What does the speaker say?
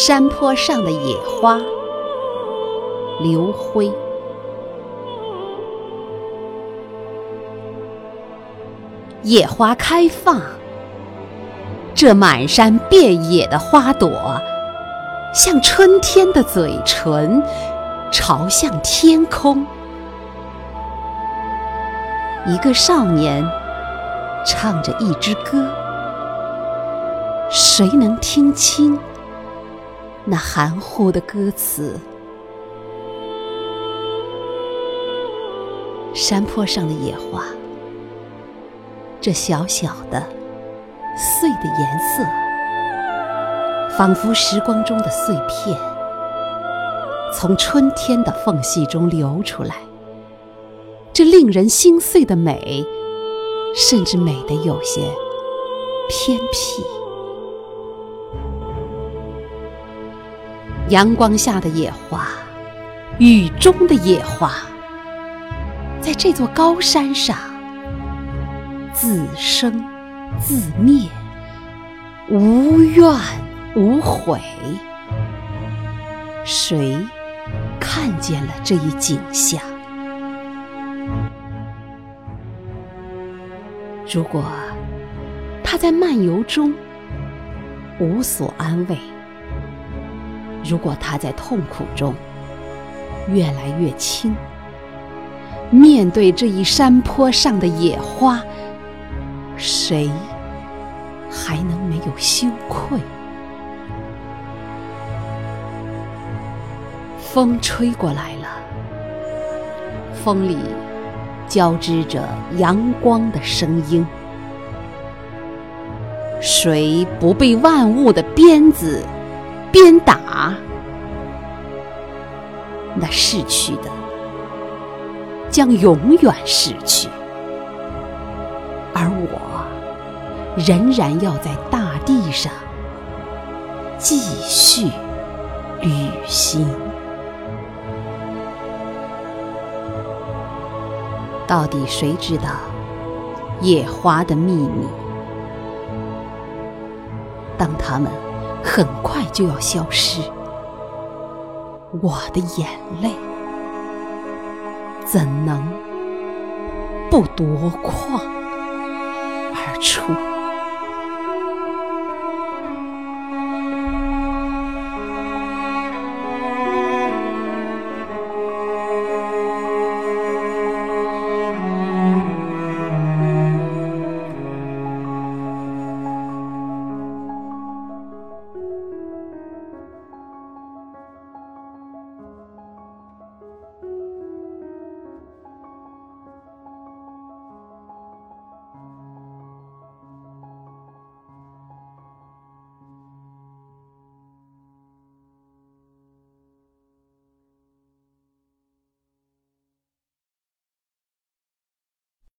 山坡上的野花，刘辉。野花开放，这满山遍野的花朵，像春天的嘴唇，朝向天空。一个少年唱着一支歌，谁能听清那含糊的歌词？山坡上的野花。这小小的、碎的颜色，仿佛时光中的碎片，从春天的缝隙中流出来。这令人心碎的美，甚至美得有些偏僻。阳光下的野花，雨中的野花，在这座高山上。自生自灭，无怨无悔。谁看见了这一景象？如果他在漫游中无所安慰，如果他在痛苦中越来越轻，面对这一山坡上的野花。谁还能没有羞愧？风吹过来了，风里交织着阳光的声音。谁不被万物的鞭子鞭打？那逝去的将永远逝去。而我仍然要在大地上继续旅行。到底谁知道野花的秘密？当它们很快就要消失，我的眼泪怎能不夺眶而？出。